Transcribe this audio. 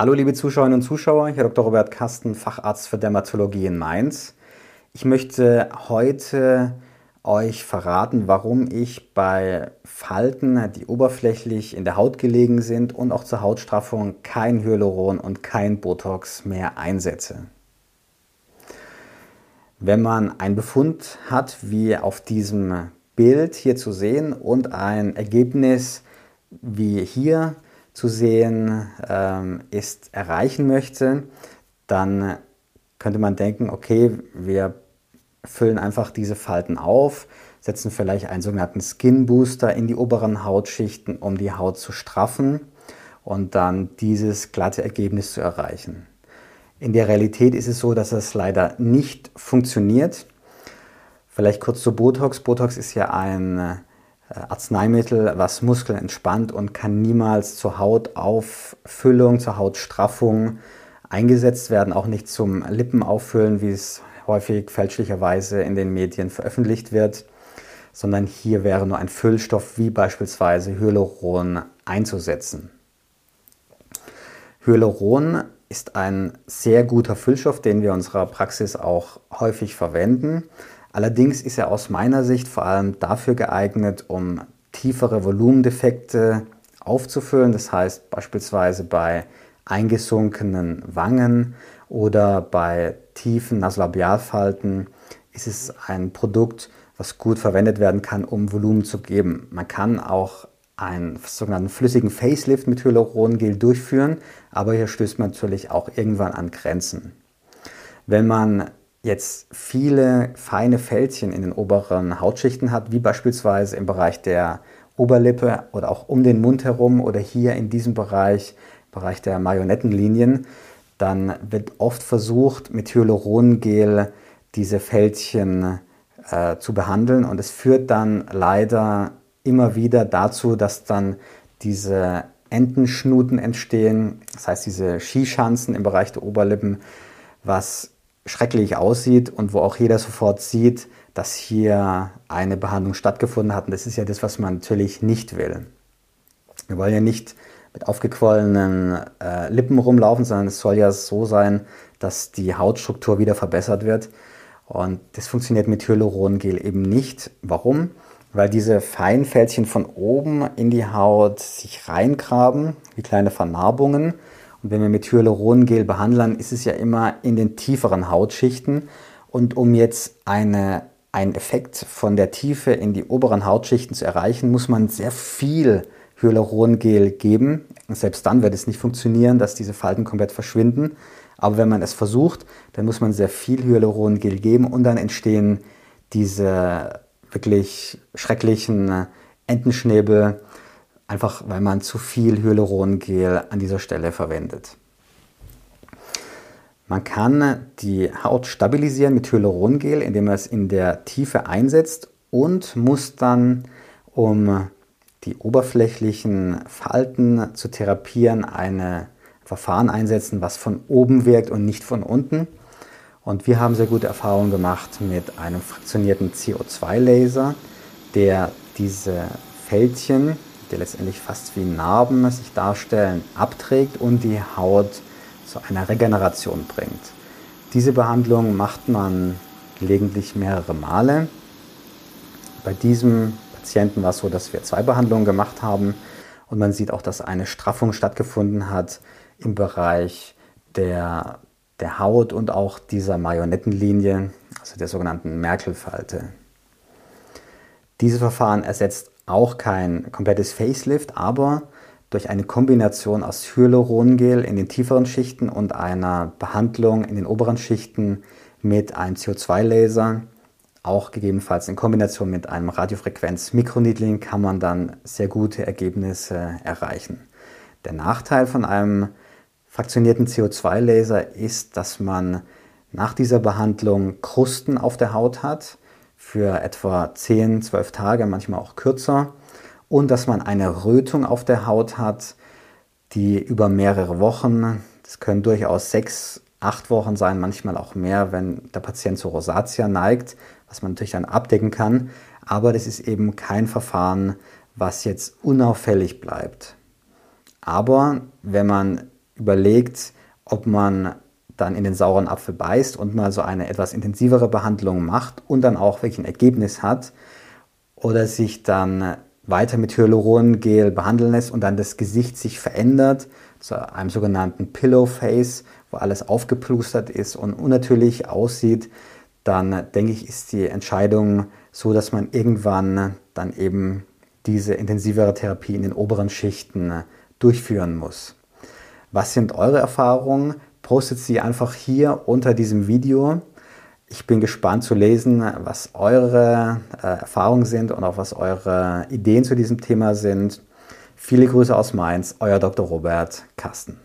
Hallo liebe Zuschauerinnen und Zuschauer, hier Dr. Robert Kasten, Facharzt für Dermatologie in Mainz. Ich möchte heute euch verraten, warum ich bei Falten, die oberflächlich in der Haut gelegen sind und auch zur Hautstraffung kein Hyaluron und kein Botox mehr einsetze. Wenn man einen Befund hat, wie auf diesem Bild hier zu sehen und ein Ergebnis wie hier, zu sehen ähm, ist, erreichen möchte, dann könnte man denken, okay, wir füllen einfach diese Falten auf, setzen vielleicht einen sogenannten Skin Booster in die oberen Hautschichten, um die Haut zu straffen und dann dieses glatte Ergebnis zu erreichen. In der Realität ist es so, dass es leider nicht funktioniert. Vielleicht kurz zu Botox. Botox ist ja ein äh, Arzneimittel, was Muskeln entspannt und kann niemals zur Hautauffüllung, zur Hautstraffung eingesetzt werden, auch nicht zum Lippenauffüllen, wie es häufig fälschlicherweise in den Medien veröffentlicht wird, sondern hier wäre nur ein Füllstoff wie beispielsweise Hyaluron einzusetzen. Hyaluron ist ein sehr guter Füllstoff, den wir in unserer Praxis auch häufig verwenden. Allerdings ist er aus meiner Sicht vor allem dafür geeignet, um tiefere Volumendefekte aufzufüllen. Das heißt beispielsweise bei eingesunkenen Wangen oder bei tiefen Nasolabialfalten ist es ein Produkt, was gut verwendet werden kann, um Volumen zu geben. Man kann auch einen sogenannten flüssigen Facelift mit Hyalurongel durchführen, aber hier stößt man natürlich auch irgendwann an Grenzen. Wenn man jetzt viele feine Fältchen in den oberen Hautschichten hat, wie beispielsweise im Bereich der Oberlippe oder auch um den Mund herum oder hier in diesem Bereich, Bereich der Marionettenlinien, dann wird oft versucht, mit Hyalurongel diese Fältchen äh, zu behandeln. Und es führt dann leider immer wieder dazu, dass dann diese Entenschnuten entstehen, das heißt diese Skischanzen im Bereich der Oberlippen, was schrecklich aussieht und wo auch jeder sofort sieht, dass hier eine Behandlung stattgefunden hat. Und das ist ja das, was man natürlich nicht will. Wir wollen ja nicht mit aufgequollenen äh, Lippen rumlaufen, sondern es soll ja so sein, dass die Hautstruktur wieder verbessert wird. Und das funktioniert mit Hyalurongel eben nicht. Warum? Weil diese Feinfältchen von oben in die Haut sich reingraben, wie kleine Vernarbungen und wenn wir mit Hyalurongel behandeln, ist es ja immer in den tieferen Hautschichten. Und um jetzt eine, einen Effekt von der Tiefe in die oberen Hautschichten zu erreichen, muss man sehr viel Hyalurongel geben. Selbst dann wird es nicht funktionieren, dass diese Falten komplett verschwinden. Aber wenn man es versucht, dann muss man sehr viel Hyalurongel geben und dann entstehen diese wirklich schrecklichen Entenschnäbel, einfach weil man zu viel Hyalurongel an dieser Stelle verwendet. Man kann die Haut stabilisieren mit Hyalurongel, indem man es in der Tiefe einsetzt und muss dann, um die oberflächlichen Falten zu therapieren, ein Verfahren einsetzen, was von oben wirkt und nicht von unten. Und wir haben sehr gute Erfahrungen gemacht mit einem fraktionierten CO2-Laser, der diese Fältchen die letztendlich fast wie Narben sich darstellen, abträgt und die Haut zu einer Regeneration bringt. Diese Behandlung macht man gelegentlich mehrere Male. Bei diesem Patienten war es so, dass wir zwei Behandlungen gemacht haben und man sieht auch, dass eine Straffung stattgefunden hat im Bereich der, der Haut und auch dieser Marionettenlinie, also der sogenannten Merkelfalte. Dieses Verfahren ersetzt auch kein komplettes Facelift, aber durch eine Kombination aus Hyalurongel in den tieferen Schichten und einer Behandlung in den oberen Schichten mit einem CO2-Laser, auch gegebenenfalls in Kombination mit einem Radiofrequenz-Mikroneedling, kann man dann sehr gute Ergebnisse erreichen. Der Nachteil von einem fraktionierten CO2-Laser ist, dass man nach dieser Behandlung Krusten auf der Haut hat für etwa 10, 12 Tage, manchmal auch kürzer. Und dass man eine Rötung auf der Haut hat, die über mehrere Wochen, das können durchaus sechs, acht Wochen sein, manchmal auch mehr, wenn der Patient zu Rosatia neigt, was man natürlich dann abdecken kann. Aber das ist eben kein Verfahren, was jetzt unauffällig bleibt. Aber wenn man überlegt, ob man dann in den sauren Apfel beißt und mal so eine etwas intensivere Behandlung macht und dann auch wirklich ein Ergebnis hat oder sich dann weiter mit Hyalurongel behandeln lässt und dann das Gesicht sich verändert zu einem sogenannten Pillow Face, wo alles aufgeplustert ist und unnatürlich aussieht, dann denke ich, ist die Entscheidung so, dass man irgendwann dann eben diese intensivere Therapie in den oberen Schichten durchführen muss. Was sind eure Erfahrungen? Postet sie einfach hier unter diesem Video. Ich bin gespannt zu lesen, was eure äh, Erfahrungen sind und auch was eure Ideen zu diesem Thema sind. Viele Grüße aus Mainz, euer Dr. Robert Carsten.